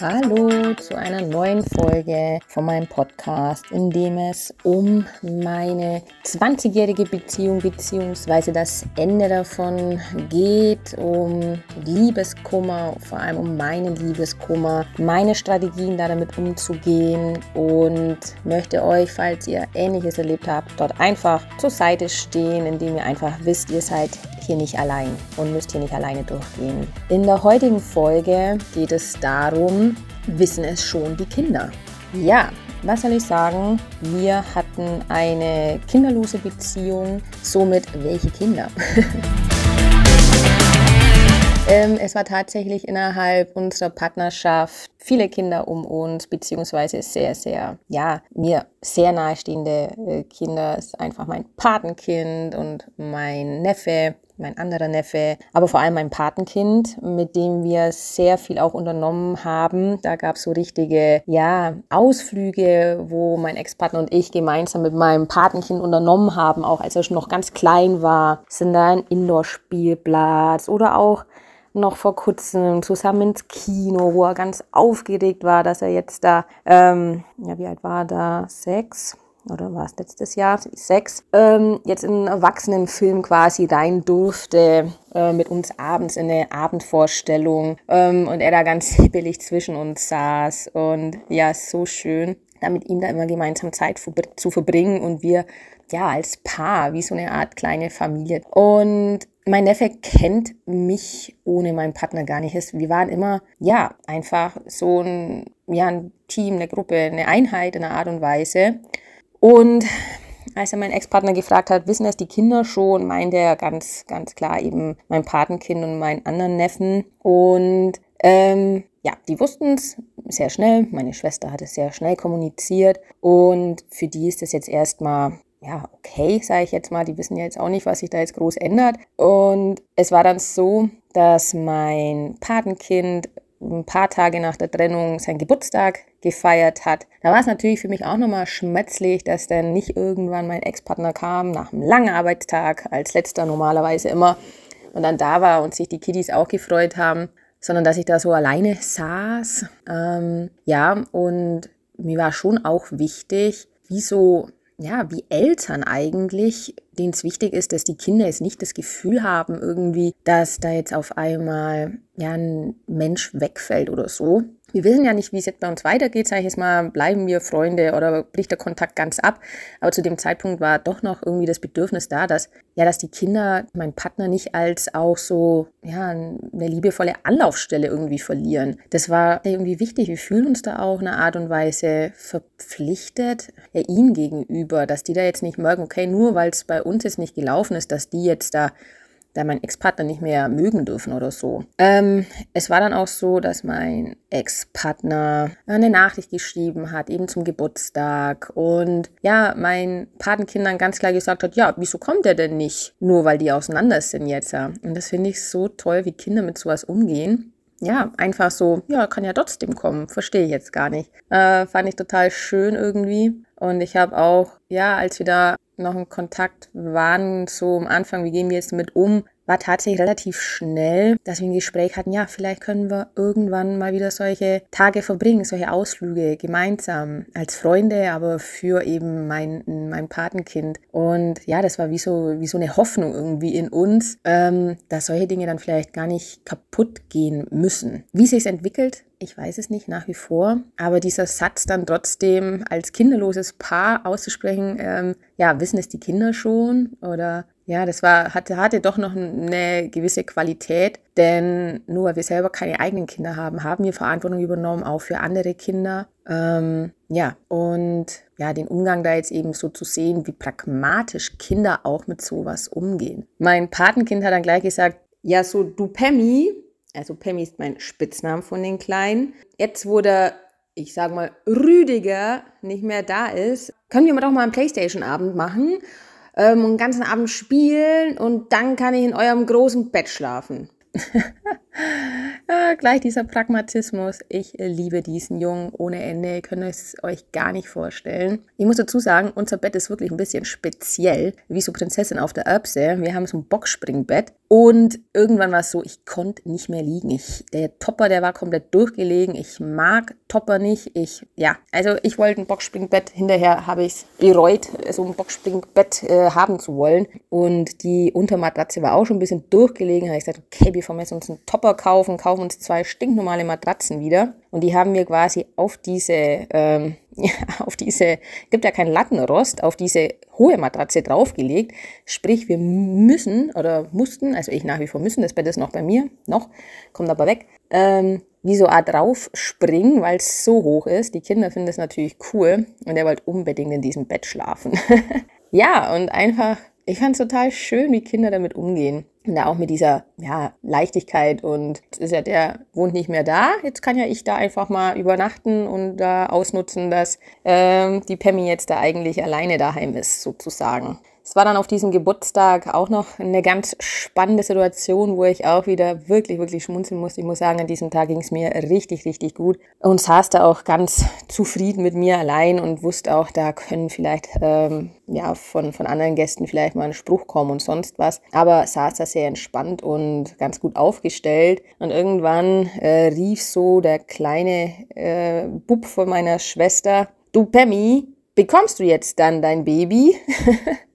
Hallo zu einer neuen Folge von meinem Podcast, in dem es um meine 20-jährige Beziehung bzw. das Ende davon geht, um Liebeskummer, vor allem um meinen Liebeskummer, meine Strategien da damit umzugehen und möchte euch, falls ihr Ähnliches erlebt habt, dort einfach zur Seite stehen, indem ihr einfach wisst, ihr seid hier nicht allein und müsst hier nicht alleine durchgehen. In der heutigen Folge geht es darum, wissen es schon die Kinder? Ja, was soll ich sagen? Wir hatten eine kinderlose Beziehung. Somit welche Kinder? ähm, es war tatsächlich innerhalb unserer Partnerschaft viele Kinder um uns, beziehungsweise sehr, sehr, ja, mir sehr nahestehende äh, Kinder. Ist einfach mein Patenkind und mein Neffe mein anderer Neffe, aber vor allem mein Patenkind, mit dem wir sehr viel auch unternommen haben. Da gab es so richtige, ja, Ausflüge, wo mein Ex-Partner und ich gemeinsam mit meinem Patenkind unternommen haben, auch als er schon noch ganz klein war. Sind da ein Indoor-Spielplatz oder auch noch vor kurzem zusammen ins Kino, wo er ganz aufgeregt war, dass er jetzt da, ähm, ja, wie alt war er da? Sechs? oder war es letztes Jahr, sechs, ähm, jetzt in einen Erwachsenenfilm quasi rein durfte, äh, mit uns abends in eine Abendvorstellung ähm, und er da ganz hibbelig zwischen uns saß und ja, so schön, da mit ihm da immer gemeinsam Zeit zu verbringen und wir ja als Paar, wie so eine Art kleine Familie. Und mein Neffe kennt mich ohne meinen Partner gar nicht. Wir waren immer, ja, einfach so ein, ja, ein Team, eine Gruppe, eine Einheit in einer Art und Weise. Und als er meinen Ex-Partner gefragt hat, wissen das die Kinder schon, meinte er ganz, ganz klar eben mein Patenkind und meinen anderen Neffen. Und ähm, ja, die wussten es sehr schnell. Meine Schwester hat es sehr schnell kommuniziert. Und für die ist es jetzt erstmal ja, okay, sage ich jetzt mal, die wissen ja jetzt auch nicht, was sich da jetzt groß ändert. Und es war dann so, dass mein Patenkind ein paar Tage nach der Trennung seinen Geburtstag gefeiert hat. Da war es natürlich für mich auch nochmal schmetzlich, dass dann nicht irgendwann mein Ex-Partner kam, nach einem langen Arbeitstag, als letzter normalerweise immer, und dann da war und sich die Kiddies auch gefreut haben, sondern dass ich da so alleine saß. Ähm, ja, und mir war schon auch wichtig, wie so ja, wie Eltern eigentlich, denen es wichtig ist, dass die Kinder jetzt nicht das Gefühl haben, irgendwie, dass da jetzt auf einmal ja ein Mensch wegfällt oder so, wir wissen ja nicht, wie es jetzt bei uns weitergeht, sage ich jetzt mal, bleiben wir Freunde oder bricht der Kontakt ganz ab. Aber zu dem Zeitpunkt war doch noch irgendwie das Bedürfnis da, dass, ja, dass die Kinder meinen Partner nicht als auch so, ja, eine liebevolle Anlaufstelle irgendwie verlieren. Das war irgendwie wichtig. Wir fühlen uns da auch eine Art und Weise verpflichtet, ja, ihnen gegenüber, dass die da jetzt nicht merken, okay, nur weil es bei uns jetzt nicht gelaufen ist, dass die jetzt da da meinen Ex-Partner nicht mehr mögen dürfen oder so. Ähm, es war dann auch so, dass mein Ex-Partner eine Nachricht geschrieben hat, eben zum Geburtstag. Und ja, mein Patenkindern ganz klar gesagt hat, ja, wieso kommt er denn nicht? Nur weil die auseinander sind jetzt. Und das finde ich so toll, wie Kinder mit sowas umgehen ja, einfach so, ja, kann ja trotzdem kommen. Verstehe ich jetzt gar nicht. Äh, fand ich total schön irgendwie. Und ich habe auch, ja, als wir da noch in Kontakt waren, so am Anfang, wie gehen wir jetzt damit um, war tatsächlich relativ schnell, dass wir ein Gespräch hatten, ja, vielleicht können wir irgendwann mal wieder solche Tage verbringen, solche Ausflüge gemeinsam als Freunde, aber für eben mein, mein Patenkind. Und ja, das war wie so, wie so eine Hoffnung irgendwie in uns, ähm, dass solche Dinge dann vielleicht gar nicht kaputt gehen müssen. Wie sich entwickelt, ich weiß es nicht nach wie vor, aber dieser Satz dann trotzdem als kinderloses Paar auszusprechen, ähm, ja, wissen es die Kinder schon oder ja, das war, hatte, hatte doch noch eine gewisse Qualität, denn nur weil wir selber keine eigenen Kinder haben, haben wir Verantwortung übernommen, auch für andere Kinder. Ähm, ja, und ja, den Umgang da jetzt eben so zu sehen, wie pragmatisch Kinder auch mit sowas umgehen. Mein Patenkind hat dann gleich gesagt, ja, so du Pemmi, also Pemmi ist mein Spitzname von den Kleinen. Jetzt, der, ich sag mal, Rüdiger nicht mehr da ist, können wir doch mal einen Playstation-Abend machen ähm, den ganzen Abend spielen und dann kann ich in eurem großen Bett schlafen. Ja, gleich dieser Pragmatismus. Ich liebe diesen Jungen ohne Ende. Ihr könnt es euch gar nicht vorstellen. Ich muss dazu sagen, unser Bett ist wirklich ein bisschen speziell, wie so Prinzessin auf der Erbse. Wir haben so ein Boxspringbett und irgendwann war es so, ich konnte nicht mehr liegen. Ich, der Topper, der war komplett durchgelegen. Ich mag Topper nicht. Ich, ja, also ich wollte ein Boxspringbett. Hinterher habe ich es bereut, so ein Boxspringbett äh, haben zu wollen. Und die Untermatratze war auch schon ein bisschen durchgelegen. Da habe ich gesagt, okay, wir uns einen Topper kaufen, kaufen uns zwei stinknormale Matratzen wieder. Und die haben wir quasi auf diese, ähm, ja, auf diese, gibt ja keinen Lattenrost, auf diese hohe Matratze draufgelegt. Sprich, wir müssen oder mussten, also ich nach wie vor müssen, das Bett ist noch bei mir, noch, kommt aber weg, ähm, wie so Art drauf springen, weil es so hoch ist. Die Kinder finden das natürlich cool und er wollte unbedingt in diesem Bett schlafen. ja, und einfach, ich fand es total schön, wie Kinder damit umgehen. Und da auch mit dieser ja, Leichtigkeit und ist ja der wohnt nicht mehr da. Jetzt kann ja ich da einfach mal übernachten und da ausnutzen, dass ähm, die Pemmi jetzt da eigentlich alleine daheim ist, sozusagen. Es war dann auf diesem Geburtstag auch noch eine ganz spannende Situation, wo ich auch wieder wirklich, wirklich schmunzeln musste. Ich muss sagen, an diesem Tag ging es mir richtig, richtig gut und saß da auch ganz zufrieden mit mir allein und wusste auch, da können vielleicht ähm, ja von, von anderen Gästen vielleicht mal ein Spruch kommen und sonst was. Aber saß da sehr entspannt und ganz gut aufgestellt. Und irgendwann äh, rief so der kleine äh, Bub von meiner Schwester, du Pemmi, bekommst du jetzt dann dein Baby?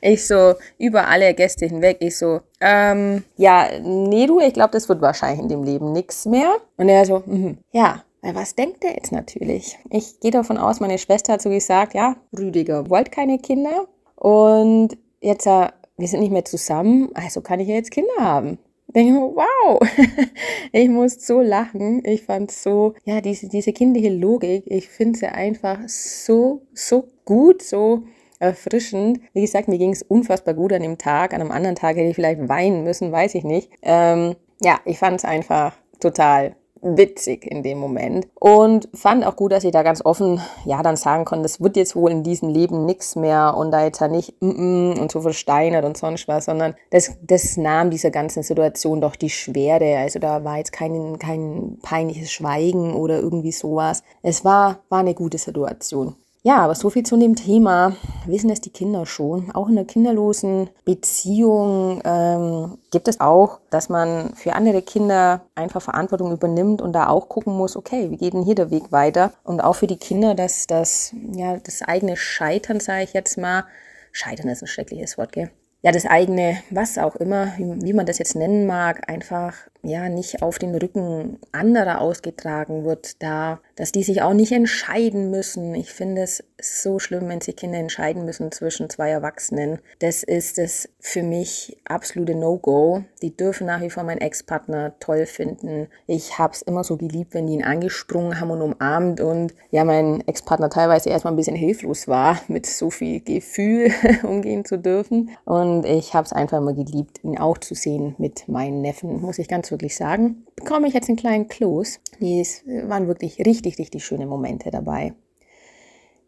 Ich so, über alle Gäste hinweg, ich so, ähm, ja, nee, du, ich glaube, das wird wahrscheinlich in dem Leben nichts mehr. Und er so, mm, ja, was denkt er jetzt natürlich? Ich gehe davon aus, meine Schwester hat so gesagt, ja, Rüdiger wollt keine Kinder und jetzt, äh, wir sind nicht mehr zusammen, also kann ich ja jetzt Kinder haben. Denke mir, wow, ich muss so lachen. Ich fand so, ja, diese, diese kindliche Logik, ich finde sie einfach so, so gut, so erfrischend. Wie gesagt, mir ging es unfassbar gut an dem Tag. An einem anderen Tag hätte ich vielleicht weinen müssen, weiß ich nicht. Ähm, ja, ich fand es einfach total witzig in dem Moment und fand auch gut, dass ich da ganz offen ja dann sagen konnte, das wird jetzt wohl in diesem Leben nichts mehr und da jetzt ja nicht mm -mm und so versteinert und sonst was, sondern das, das nahm dieser ganzen Situation doch die Schwere. Also da war jetzt kein, kein peinliches Schweigen oder irgendwie sowas. Es war, war eine gute Situation. Ja, aber so viel zu dem Thema. Wissen es die Kinder schon? Auch in einer kinderlosen Beziehung ähm, gibt es auch, dass man für andere Kinder einfach Verantwortung übernimmt und da auch gucken muss, okay, wie geht denn hier der Weg weiter? Und auch für die Kinder, dass das, ja, das eigene Scheitern, sage ich jetzt mal, Scheitern ist ein schreckliches Wort, gell? ja, das eigene, was auch immer, wie, man das jetzt nennen mag, einfach ja nicht auf den Rücken anderer ausgetragen wird, da, dass die sich auch nicht entscheiden müssen. Ich finde es so schlimm, wenn sich Kinder entscheiden müssen zwischen zwei Erwachsenen. Das ist es für mich absolute No-Go. Die dürfen nach wie vor meinen Ex-Partner toll finden. Ich habe es immer so geliebt, wenn die ihn angesprungen haben und umarmt und ja, mein Ex-Partner teilweise erstmal ein bisschen hilflos war, mit so viel Gefühl umgehen zu dürfen. Und ich habe es einfach immer geliebt, ihn auch zu sehen mit meinen Neffen, muss ich ganz wirklich sagen. Bekomme ich jetzt einen kleinen Kloß. Die waren wirklich richtig, richtig schöne Momente dabei.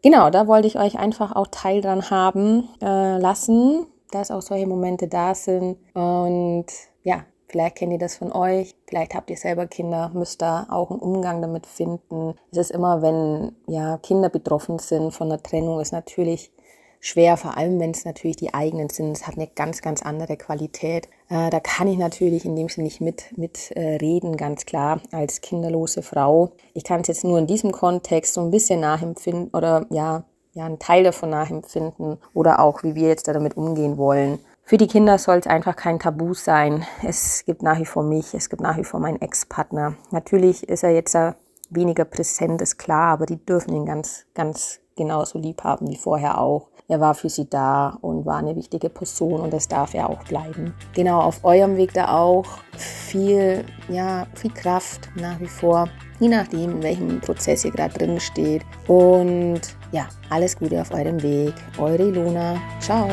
Genau, da wollte ich euch einfach auch Teil dran haben äh, lassen, dass auch solche Momente da sind. Und ja, Vielleicht kennt ihr das von euch, vielleicht habt ihr selber Kinder, müsst da auch einen Umgang damit finden. Es ist immer, wenn ja Kinder betroffen sind von der Trennung, ist natürlich schwer, vor allem wenn es natürlich die eigenen sind. Es hat eine ganz, ganz andere Qualität. Äh, da kann ich natürlich in dem Sinne nicht mit, mit äh, reden, ganz klar, als kinderlose Frau. Ich kann es jetzt nur in diesem Kontext so ein bisschen nachempfinden oder ja, ja, einen Teil davon nachempfinden oder auch, wie wir jetzt damit umgehen wollen. Für die Kinder soll es einfach kein Tabu sein. Es gibt nach wie vor mich, es gibt nach wie vor meinen Ex-Partner. Natürlich ist er jetzt weniger präsent, ist klar, aber die dürfen ihn ganz, ganz genauso lieb haben wie vorher auch. Er war für sie da und war eine wichtige Person und das darf er auch bleiben. Genau, auf eurem Weg da auch viel, ja, viel Kraft nach wie vor, je nachdem, in welchem Prozess ihr gerade drin steht. Und ja, alles Gute auf eurem Weg. Eure Ilona. Ciao.